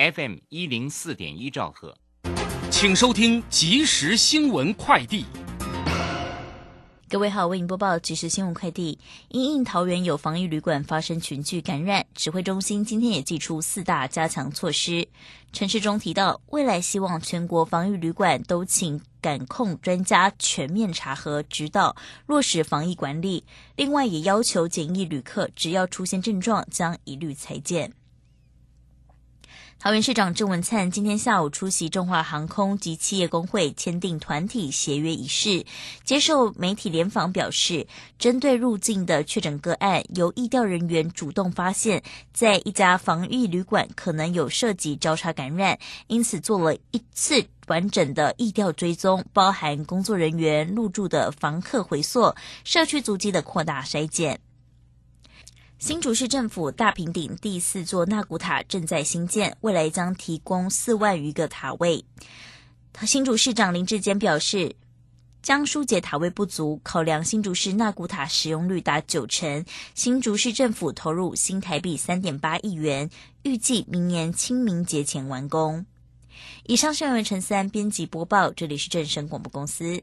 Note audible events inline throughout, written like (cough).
FM 一零四点一兆赫，请收听即时新闻快递。各位好，为您播报即时新闻快递。因应桃园有防疫旅馆发生群聚感染，指挥中心今天也祭出四大加强措施。陈世忠提到，未来希望全国防疫旅馆都请感控专家全面查核指导，落实防疫管理。另外，也要求检疫旅客只要出现症状，将一律裁减。桃园市长郑文灿今天下午出席中华航空及企业工会签订团体协约仪式，接受媒体联访表示，针对入境的确诊个案，由疫调人员主动发现，在一家防疫旅馆可能有涉及交叉感染，因此做了一次完整的疫调追踪，包含工作人员入住的房客回溯、社区足迹的扩大筛检。新竹市政府大平顶第四座纳古塔正在兴建，未来将提供四万余个塔位。新竹市长林志坚表示，将疏解塔位不足，考量新竹市纳古塔使用率达九成，新竹市政府投入新台币三点八亿元，预计明年清明节前完工。以上是由陈三编辑播报，这里是正声广播公司。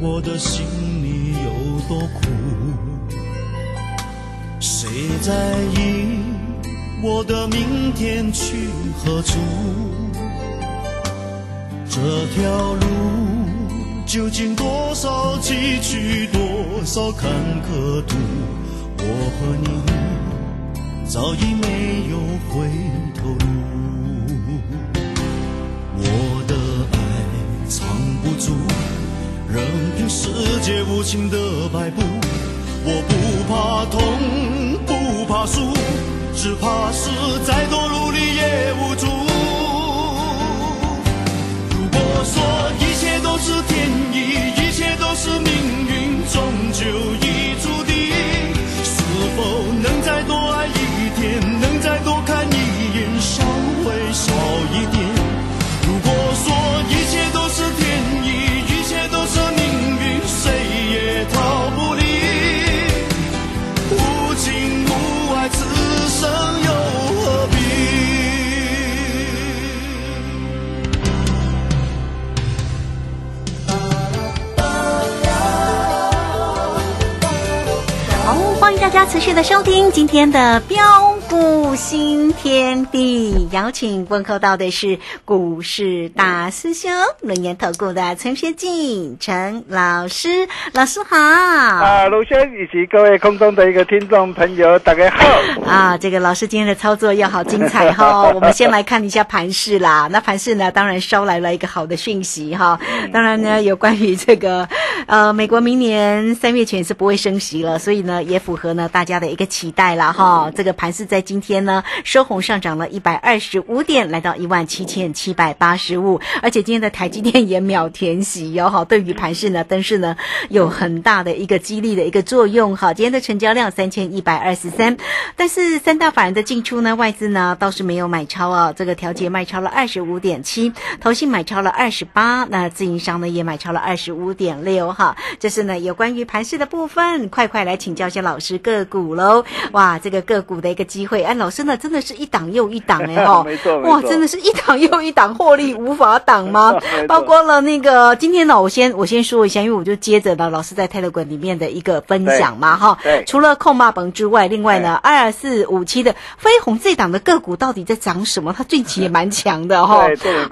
我的心里有多苦？谁在意我的明天去何处？这条路究竟多少崎岖，多少坎坷途？我和你早已没有回头路。我的爱藏不住，任凭世界无情的摆布。我不怕痛，不怕输，只怕是再多努力也无助。如果说一切都是天意，一切都是命运，终究持续的收听今天的标股新天地，邀请问候到的是股市大师兄轮研投顾的陈学进陈老师，老师好。啊，卢轩以及各位空中的一个听众朋友，大家好。啊，这个老师今天的操作又好精彩哈、(laughs) 我们先来看一下盘势啦。那盘势呢，当然捎来了一个好的讯息哈。当然呢，有关于这个呃，美国明年三月前是不会升息了，所以呢，也符合呢大家的一个期待了哈。这个盘势在今天呢收红上涨了一百二十五点，来到一万七千七百八十五，而且今天的台积电也秒填喜哟，哈，对于盘势呢，但是呢有很大的一个激励的一个作用，哈，今天的成交量三千一百二十三，但是三大法人的进出呢，外资呢倒是没有买超啊，这个调节卖超了二十五点七，投信买超了二十八，那自营商呢也买超了二十五点六，哈，这是呢有关于盘势的部分，快快来请教一下老师个股喽，哇，这个个股的一个机会，哎，老师呢真的是一档又一档哎 (laughs) 哈，没错没哇，真的是一档又一档，获利无法挡吗？(laughs) 包括了那个今天呢，我先我先说一下，因为我就接着呢老师在泰勒管里面的一个分享嘛哈。对，除了控骂本之外，另外呢二四五七的飞鸿这档的个股到底在涨什么？它最近也蛮强的哈。对，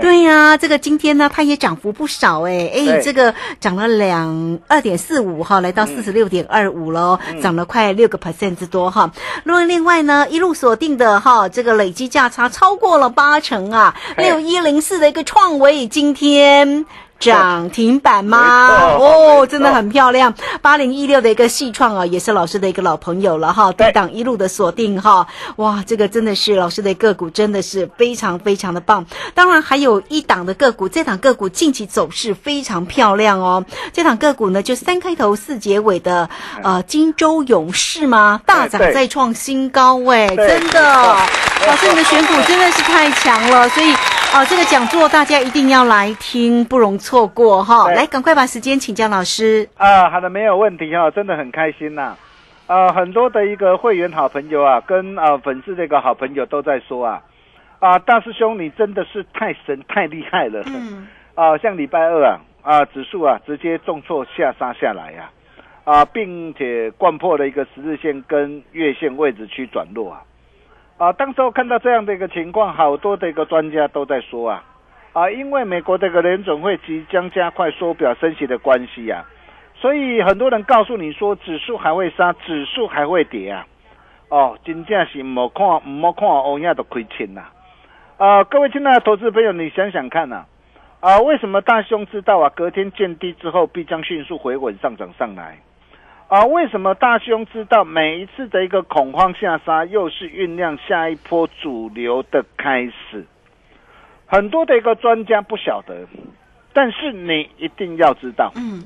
对呀、这个今天呢它也涨幅不少哎哎，这个涨了两二点四五哈，来到四十六点二五喽，涨了快六个 percent 之多哈。另外另外呢，一路锁定的哈，这个累积价差超过了八成啊，哎六一零四的一个创维今天。涨停板吗？哦，真的很漂亮。八零一六的一个细创啊，也是老师的一个老朋友了哈，低对档一路的锁定哈。哇，这个真的是老师的个股，真的是非常非常的棒。当然还有一档的个股，这档个股近期走势非常漂亮哦。这档个股呢，就三开头四结尾的呃金州勇士吗？大涨再创新高哎，对真的。老师，你的选股真的是太强了，所以啊、这个讲座大家一定要来听，不容错过哈。对来，赶快把时间请教老师。啊，好的，没有问题哈、真的很开心呐、呃，很多的一个会员好朋友啊，跟呃粉丝这个好朋友都在说啊，啊，大师兄你真的是太神太厉害了。嗯，(laughs) 啊，像礼拜二啊，啊，指数啊直接重挫下杀下来呀、啊，并且贯破了一个十日线跟月线位置区转弱啊，啊，当时候看到这样的一个情况，好多的一个专家都在说啊，啊，因为美国这个联总会即将加快缩表升息的关系啊，所以很多人告诉你说指数还会杀，指数还会跌啊，哦，真正是唔好看唔好看欧亚都亏钱呐、啊，各位亲爱的投资朋友，你想想看呐、啊，为什么大兄知道啊？隔天见低之后必将迅速回稳上涨上来。啊，为什么大兄知道每一次的一个恐慌下杀，又是酝酿下一波主流的开始？很多的一个专家不晓得，但是你一定要知道。嗯，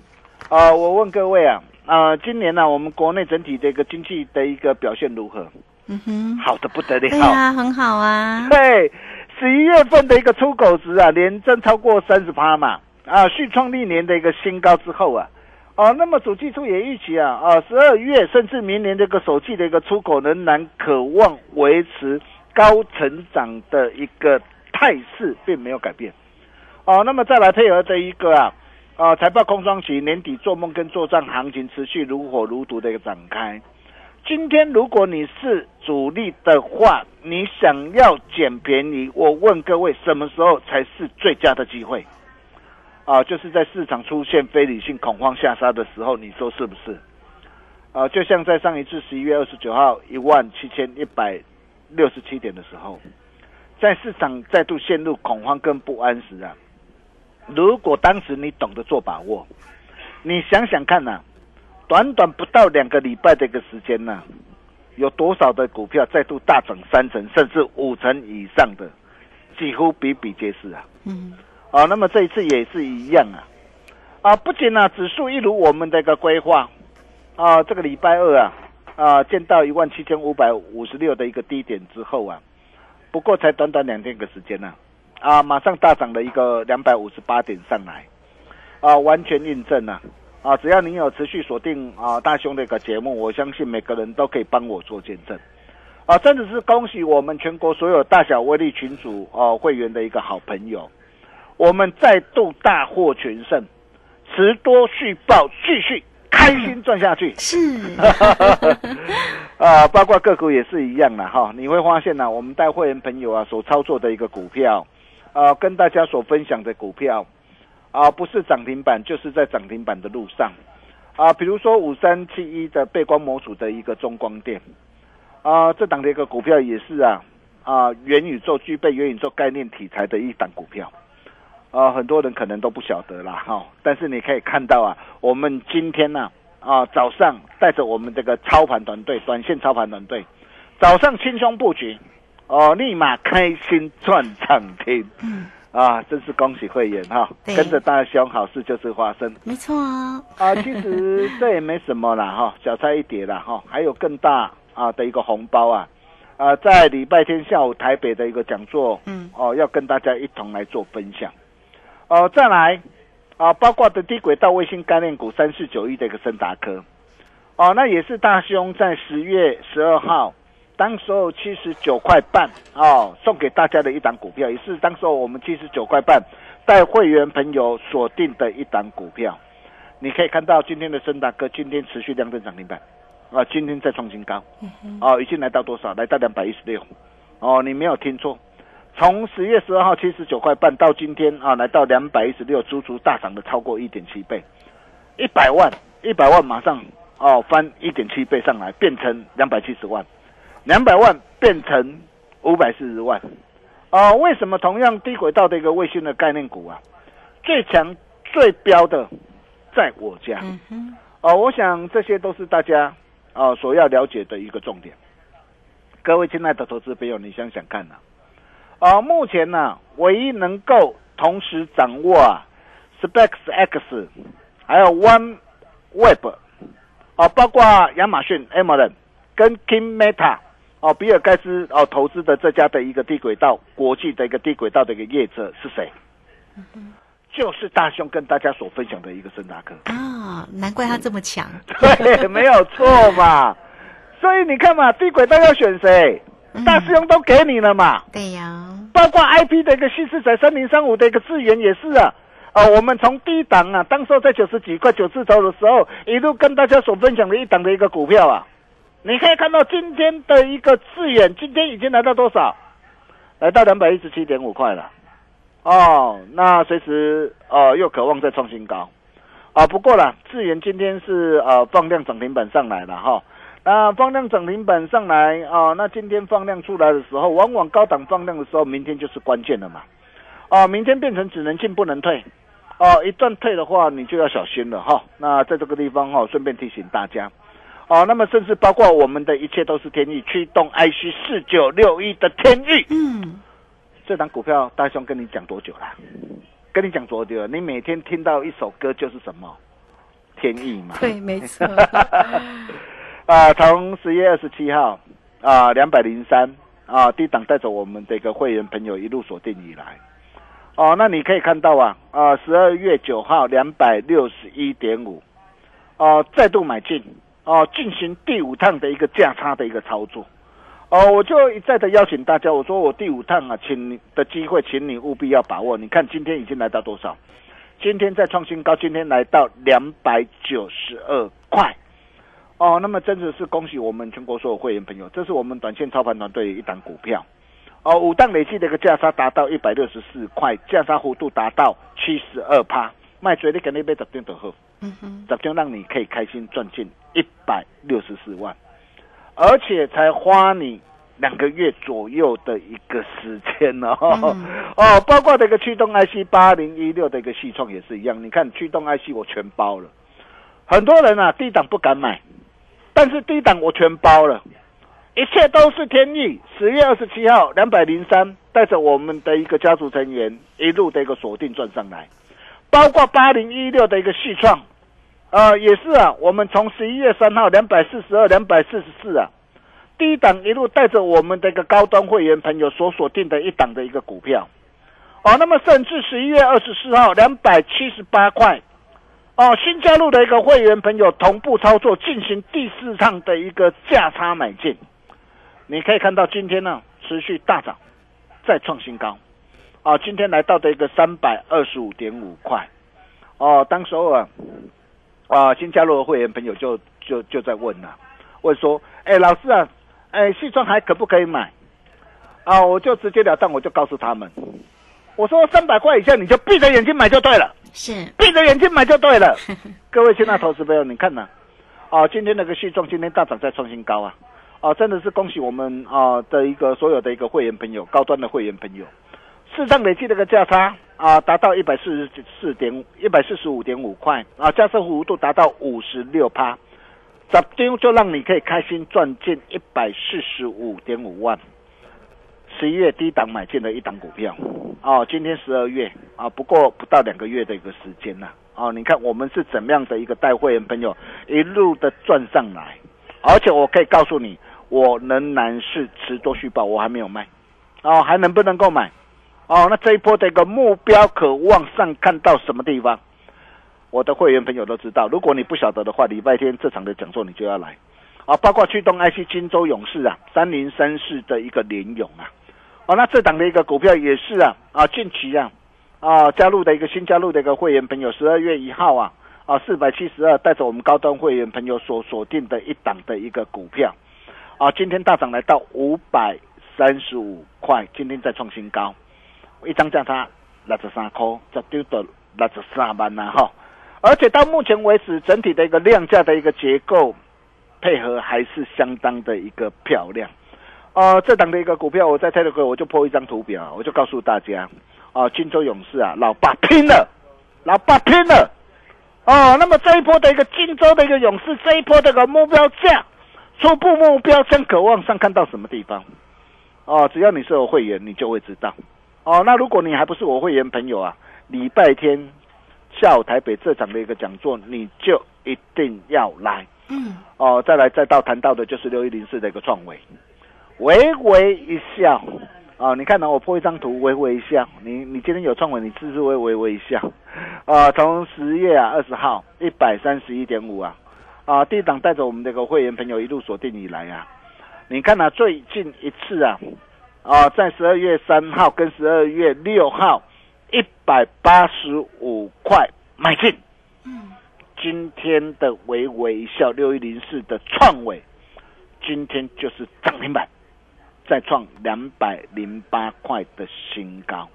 啊，我问各位啊，啊，今年呢、我们国内整体的一个经济的一个表现如何？嗯哼，好的不得了。对啊、很好啊。对，十一月份的一个出口值啊，连增超过三十趴嘛，啊，续创历年的一个新高之后啊，哦、那么主技处也预期啊，啊，十二月甚至明年这个首季的一个出口仍然渴望维持高成长的一个态势，并没有改变。哦、那么再来配合的一个啊，啊，财报空窗期，年底做梦跟做账行情持续如火如荼的一个展开。今天如果你是主力的话，你想要捡便宜，我问各位，什么时候才是最佳的机会？啊，就是在市场出现非理性恐慌下杀的时候，你说是不是？啊，就像在上一次十一月二十九号一万七千一百六十七点的时候，在市场再度陷入恐慌跟不安时啊，如果当时你懂得做把握，你想想看呐、短短不到两个礼拜的一个时间呐、有多少的股票再度大涨三成甚至五成以上的，几乎比比皆是啊。嗯，啊，那么这一次也是一样啊。啊，不仅呢、指数一如我们的一个规划，啊，这个礼拜二啊，啊，见到一万七千五百五十六的一个低点之后啊，不过才短短两天的时间呢、啊，马上大涨了一个两百五十八点上来，啊，完全印证了、啊，只要你有持续锁定啊大兄的一个节目，我相信每个人都可以帮我做见证。啊，真的是恭喜我们全国所有大小威力群组哦、会员的一个好朋友，我们再度大获全胜，持多续报，继续开心赚下去。是，(laughs) 啊，包括个股也是一样的哈。你会发现呢、我们带会员朋友啊所操作的一个股票，啊，跟大家所分享的股票，啊，不是涨停板就是在涨停板的路上，啊，比如说五三七一的背光模组的一个中光电，啊，这档的一个股票也是啊，啊，元宇宙具备元宇宙概念题材的一档股票。啊，很多人可能都不晓得啦，哈、但是你可以看到啊，我们今天呢、啊，早上带着我们这个操盘团队、短线操盘团队，早上轻松布局，哦，立马开心赚涨停。嗯，啊，真是恭喜会员哈，跟着大兄好事就是发生没错哦，啊。其实 (laughs) 这也没什么啦哈，小菜一碟啦哈，还有更大啊的一个红包啊。啊，在礼拜天下午台北的一个讲座，嗯，哦，要跟大家一同来做分享。哦，再来啊，包括的低轨道卫星概念股三四九一的一个森达科，哦，那也是大兄在十月十二号，当时候七十九块半哦，送给大家的一档股票，也是当时候我们七十九块半带会员朋友锁定的一档股票。你可以看到今天的森达科今天持续量增涨停板，啊，今天再创新高，哦，已经来到多少？来到两百一十六，哦，你没有听错，从十月十二号七十九块半到今天啊，来到两百一十六，足足大涨的超过一点七倍，一百万，一百万马上哦翻一点七倍上来，变成两百七十万，两百万变成五百四十万，哦，为什么同样低轨道的一个卫星的概念股啊，最强最标的在我家？嗯，哦，我想这些都是大家哦所要了解的一个重点。各位亲爱的投资朋友，你想想看呐、啊，目前呢、唯一能够同时掌握啊 Specs X，还有 One Web，哦，包括亚马逊 Amazon 跟 King Meta，哦，比尔盖茨哦投资的这家的一个低轨道国际的一个低轨道的一个业者是谁？就是大兄跟大家所分享的一个森达哥。啊，难怪他这么强，(laughs) 对，没有错嘛。所以你看嘛，低轨道要选谁？大师兄都给你了嘛。对呀，包括 IP 的一个新四仔三零三五的一个资源也是啊。啊，我们从低档啊，当时候在九十几块九字头的时候，一路跟大家所分享的一档的一个股票啊，你可以看到今天的一个资源，今天已经来到多少？来到两百一十七点五块了。哦，那随时呃又渴望再创新高。啊，不过啦，智源今天是呃放量涨停板上来了哈。那放量涨停板上来啊，那今天放量出来的时候，往往高档放量的时候，明天就是关键了嘛。啊，明天变成只能进不能退。哦、一旦退的话，你就要小心了哈。那在这个地方哈、顺便提醒大家。哦，那么甚至包括我们的一切都是天意驱动 IC 四九六一的天意，嗯，这档股票大兄跟你讲多久了？跟你讲多久了？你每天听到一首歌就是什么？天意嘛。对，没错，(laughs) 啊，从十月二十七号啊，两百零三啊，低档带着我们的一个会员朋友一路锁定以来，哦，那你可以看到啊，啊，十二月九号两百六十一点五，哦，再度买进，哦，进行第五趟的一个价差的一个操作，哦，我就一再的邀请大家，我说我第五趟啊，请你的机会，请你务必要把握。你看今天已经来到多少？今天再创新高，今天来到两百九十二块。哦，那么真的是恭喜我们全国所有会员朋友，这是我们短线操盘团队的一档股票。哦，五档累计的一个价差达到一百六十四块，价差幅度达到七十二趴，卖嘴你肯定被十点就好，嗯哼，十点让你可以开心赚进一百六十四万，而且才花你两个月左右的一个时间哦。嗯。(laughs) 哦，包括这个驱动 IC 八零一六的一个系创也是一样，你看驱动 IC 我全包了，很多人啊低档不敢买，但是低档我全包了，一切都是天意。十月二十七号两百零三，带着我们的一个家族成员一路的一个锁定赚上来，包括八零一六的一个续创，呃，也是啊，我们从十一月三号两百四十二、两百四十四啊，低档一路带着我们的一个高端会员朋友所锁定的一档的一个股票，哦，那么甚至十一月二十四号两百七十八块，哦，新加入的一个会员朋友同步操作，进行第四趟的一个价差买进，你可以看到今天呢持续大涨，再创新高，啊，今天来到的一个三百二十五点五块，哦，当时候啊，啊，新加入的会员朋友就就就在问了、问说，哎，老师啊，哎，西装还可不可以买？啊，我就直截了当，我就告诉他们，我说三百块以下你就闭着眼睛买就对了。是，闭着眼睛买就对了。(laughs) 各位现在投资朋友，你看呐、哦，今天那个续状今天大涨再创新高啊，哦，真的是恭喜我们啊的一个所有的一个会员朋友，高端的会员朋友，市场累计的一个价差啊达到一百四十四点一百四十五点五块啊，价差幅度达到五十六趴，十丢就让你可以开心赚进一百四十五点五万。十一月低档买进的一档股票，哦，今天十二月。啊，不过不到两个月的一个时间呐，哦，你看我们是怎么样的一个带会员朋友一路的赚上来，而且我可以告诉你，我仍然是持多续报，我还没有卖，哦，还能不能够买？哦，那这一波的一个目标可往上看到什么地方？我的会员朋友都知道，如果你不晓得的话，礼拜天这场的讲座你就要来，啊，包括驱动 IC 金州勇士啊，三零三四的一个联勇啊。哦，那这档的一个股票也是啊，啊，近期啊，啊，加入的一个新加入的一个会员朋友，十二月一号啊，啊，四百七十二，带着我们高端会员朋友所锁定的一档的一个股票，啊，今天大涨来到五百三十五块，今天再创新高，一张价差六十三块，这丢到六十三万呐哈，而且到目前为止，整体的一个量价的一个结构配合还是相当的一个漂亮。呃，这档的一个股票，我在泰德哥我就破一张图表，我就告诉大家，啊，金州勇士啊，老爸拼了，老爸拼了，哦，那么这一波的一个金州的一个勇士，这一波的一个目标价，初步目标将渴望上看到什么地方？哦，只要你是我会员，你就会知道。哦，那如果你还不是我会员朋友啊，礼拜天下午台北这场的一个讲座，你就一定要来。嗯。哦，再来再到谈到的就是六一零四的一个创维。微微一笑，啊，你看到我破一张图，微微一笑。你你今天有创维，你是不是会微微一笑？啊，从十月啊二十号一百三十一点五啊，啊，第一档带着我们这个会员朋友一路锁定以来啊，你看啊，最近一次啊，啊，在十二月三号跟十二月六号一百八十五块买进，嗯，今天的微微一笑六一零四的创伟，今天就是涨停板。再创两百零八块的新高，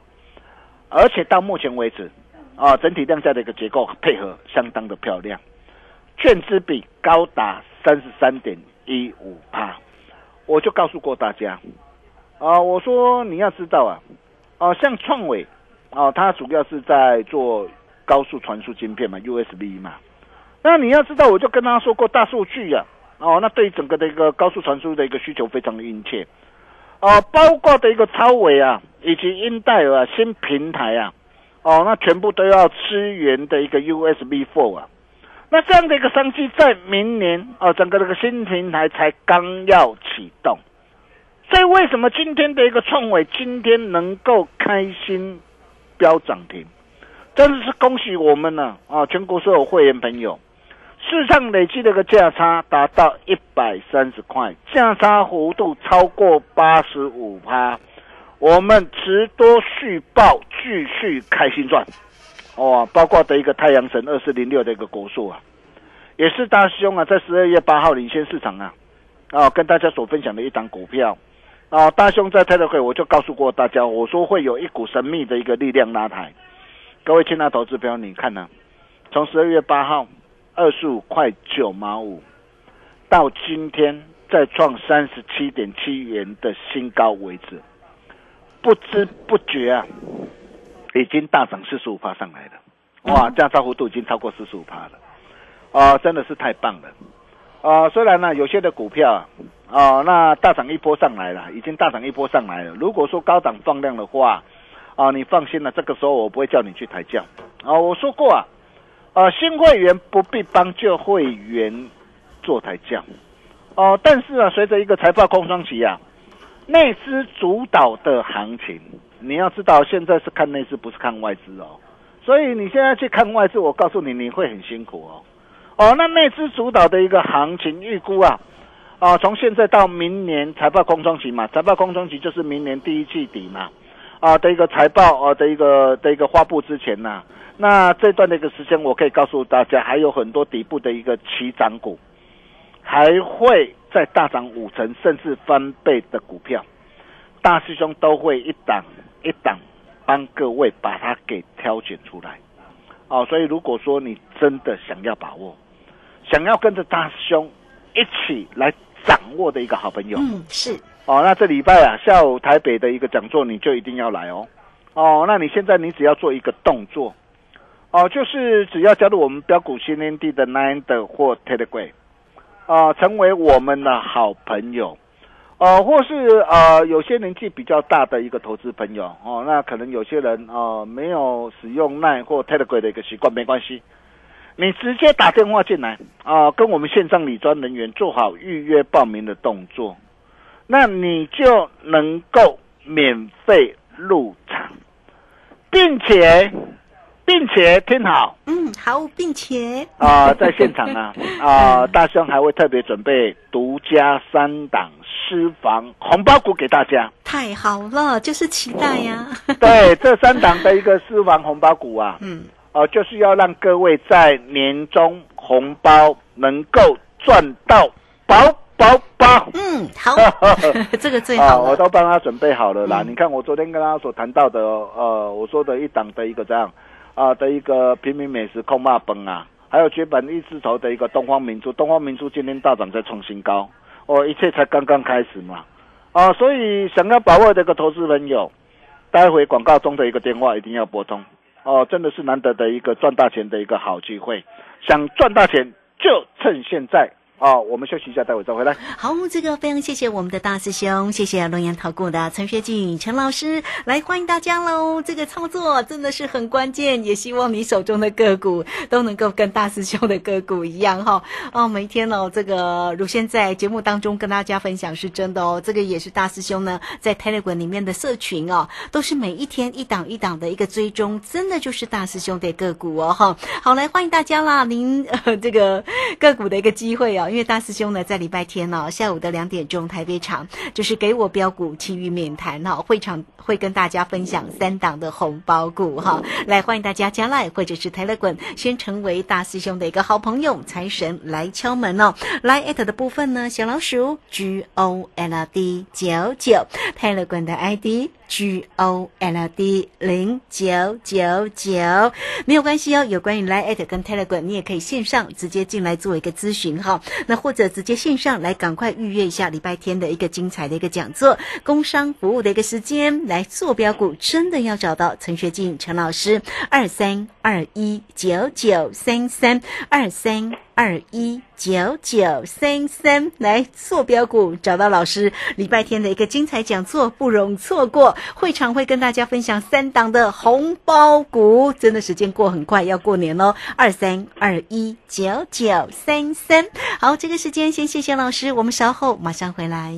而且到目前为止，啊，整体量价的一个结构配合相当的漂亮，券资比高达三十三点一五帕，我就告诉过大家，啊，我说你要知道啊，啊，像创伟，啊，它主要是在做高速传输晶片嘛，USB 嘛，那你要知道，我就跟他说过大数据呀，哦，那对整个的一个高速传输的一个需求非常的殷切。哦，包括的一个超伟啊，以及英戴尔啊，新平台啊，哦，那全部都要支援的一个 USB Four 啊，那这样的一个商机在明年哦，整个这个新平台才刚要启动，所以为什么今天的一个创伟今天能够开心飙涨停，真的是恭喜我们呢啊，全国所有会员朋友。市场累计的个价差达到一百三十块，价差幅度超过八十五趴，我们持多续报，继续开心赚。哦，包括的一个太阳神二四零六的一个国数啊，也是大兄啊，在十二月八号领先市场啊，啊，跟大家所分享的一档股票啊，大兄在泰德会我就告诉过大家，我说会有一股神秘的一个力量拉抬。各位亲爱投资朋友，你看呢？从十二月八号。二十五块九毛五，到今天再创三十七点七元的新高为止，不知不觉啊，已经大涨四十五趴上来了，哇，这样招呼度已经超过四十五趴了，啊，真的是太棒了，啊，虽然呢有些的股票啊，啊，那大涨一波上来了，已经大涨一波上来了，如果说高档放量的话，啊，你放心了，这个时候我不会叫你去抬轿，啊，我说过啊。呃，新会员不必帮旧会员做抬轿，哦，但是啊，随着一个财报空窗期啊，内资主导的行情，你要知道，现在是看内资，不是看外资哦，所以你现在去看外资，我告诉你，你会很辛苦哦，哦，那内资主导的一个行情预估啊，啊，从现在到明年财报空窗期嘛，财报空窗期就是明年第一季底嘛，啊的一个财报啊的一个的一个发布之前呐。那这段的一个时间，我可以告诉大家，还有很多底部的一个起涨股，还会再大涨五成甚至翻倍的股票，大师兄都会一档一档帮各位把它给挑选出来。哦，所以如果说你真的想要把握，想要跟着大师兄一起来掌握的一个好朋友，嗯，是哦，那这礼拜啊下午台北的一个讲座，你就一定要来哦。哦，那你现在你只要做一个动作。哦，就是只要加入我们标股新天地的 Nine 的或 Telegram，啊、成为我们的好朋友。呃，或是呃，有些年纪比较大的一个投资朋友哦，那可能有些人呃没有使用 Line 或 Telegram 的一个习惯，没关系，你直接打电话进来啊、跟我们线上理专人员做好预约报名的动作，那你就能够免费入场，并且并且听好。嗯，好，并且。啊、在现场啊，啊、大兄还会特别准备独家三档私房红包股给大家。太好了，就是期待呀、对，这三档的一个私房红包股啊，嗯，哦、就是要让各位在年终红包能够赚到饱饱饱。嗯，好，(laughs) 这个最啊，好了。我都帮他准备好了啦。嗯你看，我昨天跟他所谈到的，呃，我说的一档的一个这样啊、的一个平民美食控骂崩啊，还有绝版一字头的一个东方明珠，东方明珠今天大涨再创新高，哦，一切才刚刚开始嘛。啊，所以想要把握这个投资朋友，待会广告中的一个电话一定要拨通哦，真的是难得的一个赚大钱的一个好机会，想赚大钱就趁现在哦。我们休息一下，待会再回来。好，这个非常谢谢我们的大师兄，谢谢龙岩投顾的陈学静陈老师来欢迎大家喽。这个操作真的是很关键，也希望你手中的个股都能够跟大师兄的个股一样哈。哦，每天哦，这个如先在节目当中跟大家分享是真的哦，这个也是大师兄呢在 Telegram 里面的社群哦，都是每一天一档一档的一个追踪，真的就是大师兄的个股哦哈。好，来欢迎大家啦，您这个个股的一个机会哦，因为大师兄呢在礼拜天哦下午的两点钟台北场就是给我标股其余免谈哈、会场会跟大家分享三档的红包股哈、来欢迎大家加来或者是 Telegram 先成为大师兄的一个好朋友，财神来敲门哦。来 at 的部分呢，小老鼠 G O L D 九九，Telegram 的 ID。G O L D 零九九九，没有关系哦。有关于 Line 跟 Telegram，你也可以线上直接进来做一个咨询哈。那或者直接线上来，赶快预约一下礼拜天的一个精彩的一个讲座，工商服务的一个时间来做标股，真的要找到陈学进陈老师二三二一九九三三二三。二一九九三三来坐标股，找到老师。礼拜天的一个精彩讲座不容错过，会场会跟大家分享三档的红包股，真的时间过很快，要过年喽。二三二一九九三三，好，这个时间先谢谢老师，我们稍后马上回来。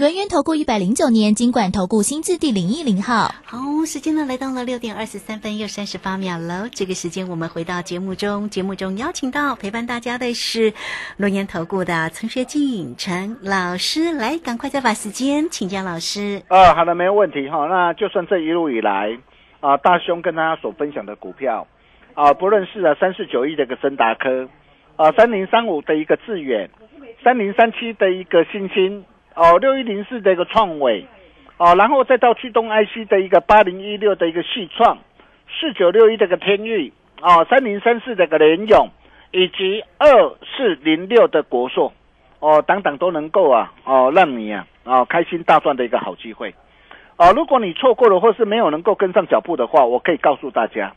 轮源投顾一百零九年金管投顾新字第零一零号。好，时间呢来到了六点二十三分又三十八秒了。这个时间我们回到节目中，节目中邀请到陪伴大家的是轮源投顾的陈学进陈老师，来赶快再把时间请教老师。啊，好的，没有问题哈。那就算这一路以来啊，大兄跟大家所分享的股票啊，不论是啊三四九一的一个森达科啊，三零三五的一个致远，三零三七的一个新兴哦，六一零四的一个创伟哦，然后再到驱动 IC 的一个八零一六的一个细创，四九六一的一个天域哦，三零三四的一个联勇，以及二四零六的国硕哦，等等都能够啊哦，让你啊哦开心大赚的一个好机会。啊，如果你错过了或是没有能够跟上脚步的话，我可以告诉大家，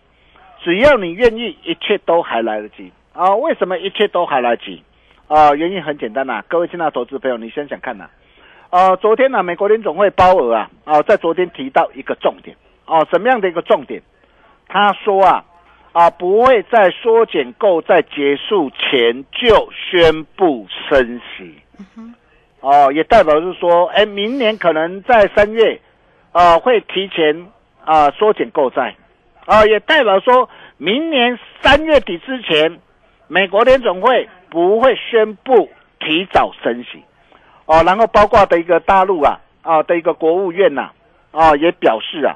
只要你愿意，一切都还来得及啊！为什么一切都还来得及？啊，原因很简单呐、各位亲爱的投资朋友，你想想看呐、昨天呢、美国联总会鲍尔啊，啊，在昨天提到一个重点哦、什么样的一个重点？他说啊，啊，不会在缩减购债结束前就宣布升息。哦，也代表是说，哎，明年可能在三月，啊，会提前啊缩减购债，啊，也代表说明年三月底之前，美国联总会不会宣布提早升息。哦，然后包括的一个大陆啊，啊的一个国务院呐，啊也表示啊，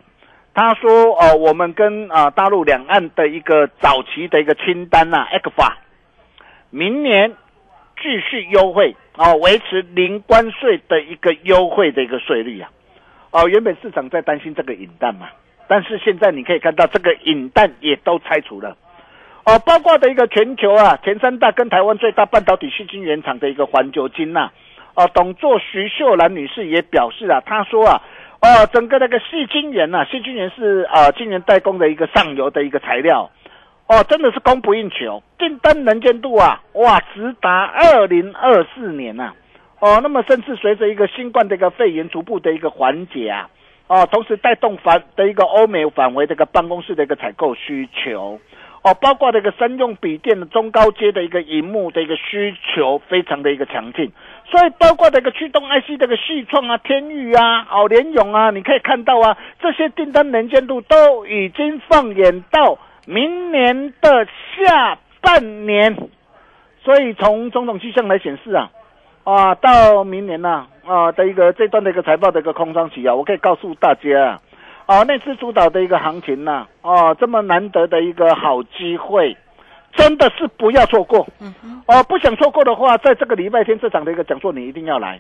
他说哦，我们跟啊大陆两岸的一个早期的一个清单呐 e c f a 明年继续优惠啊，维持零关税的一个优惠的一个税率啊，哦，原本市场在担心这个引弹嘛，但是现在你可以看到这个引弹也都拆除了，哦，包括的一个全球啊前三大跟台湾最大半导体细晶原厂的一个环球金呐。哦，董座徐秀兰女士也表示啊，她说啊，哦，整个那个细晶圆呐，细晶圆是啊，晶圆代工的一个上游的一个材料，哦，真的是供不应求，订单能见度啊，哇，直达二零二四年呐，哦，那么甚至随着一个新冠的一个肺炎逐步的一个缓解啊，哦，同时带动反的一个欧美返回这个办公室的一个采购需求。哦，包括这个商用笔电的中高阶的一个荧幕的一个需求非常的一个强劲，所以包括这个驱动 IC 这个细创啊、天宇啊、哦联永啊，你可以看到啊，这些订单能见度都已经放眼到明年的下半年，所以从种种迹象来显示啊，啊，到明年呐啊的一个这段的一个财报的一个空窗期啊，我可以告诉大家。哦，那次主导的一个行情呐，哦，这么难得的一个好机会，真的是不要错过。嗯哦，不想错过的话，在这个礼拜天这场的一个讲座，你一定要来。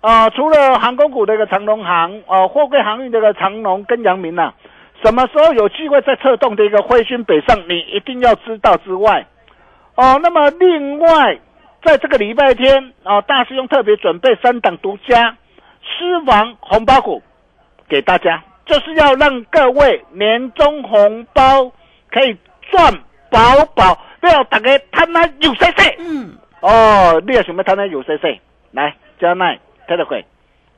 啊，除了航空股的一个长龙航，哦，货柜航运的一个长龙跟阳明呐，什么时候有机会再策动的一个挥军北上，你一定要知道之外，哦，那么另外，在这个礼拜天，啊，大师兄特别准备三档独家狮王红包股给大家。就是要让各位年终红包可以赚饱饱，不要大家贪那有谁谁。嗯，哦，你有什么贪那有谁谁？来加奈特的会，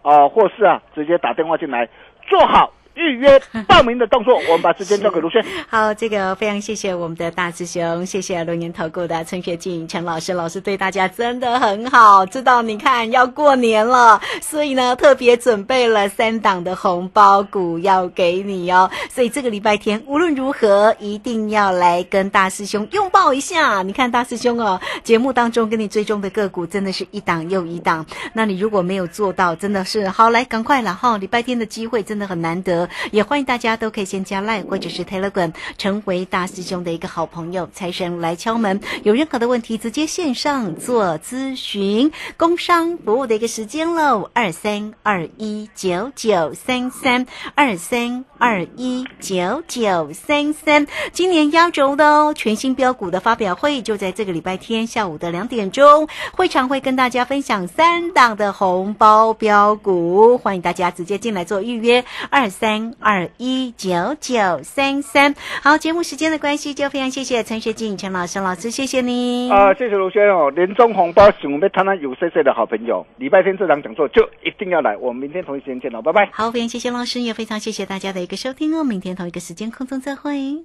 哦，或是啊，直接打电话进来，做好。预约报名的动作，我们把时间交给卢轩。(laughs) 好，这个非常谢谢我们的大师兄，谢谢龙年投顾的陈学静陈老师，老师对大家真的很好，知道你看要过年了，所以呢特别准备了三档的红包股要给你哦。所以这个礼拜天无论如何一定要来跟大师兄拥抱一下。你看大师兄哦，节目当中跟你追踪的个股真的是一档又一档，那你如果没有做到，真的是好来赶快了哈！礼拜天的机会真的很难得。也欢迎大家都可以先加 Line 或者是 Telegram，成为大师兄的一个好朋友。财神来敲门，有任何的问题直接线上做咨询。工商服务的一个时间喽，二三二一九九三三二三二一九九三三。今年压轴的哦，全新标股的发表会就在这个礼拜天下午的两点钟，会场会跟大家分享三档的红包标股，欢迎大家直接进来做预约，二三。二一九九三三，好，节目时间的关系，就非常谢谢陈学静陈老师老师，谢谢你啊，谢谢卢先生哦，年终红包请我们谈谈有 C C 的好朋友，礼拜天这场讲座就一定要来，我们明天同一时间见了，拜拜。好，非常谢谢老师，也非常谢谢大家的一个收听哦，明天同一个时间空中再会。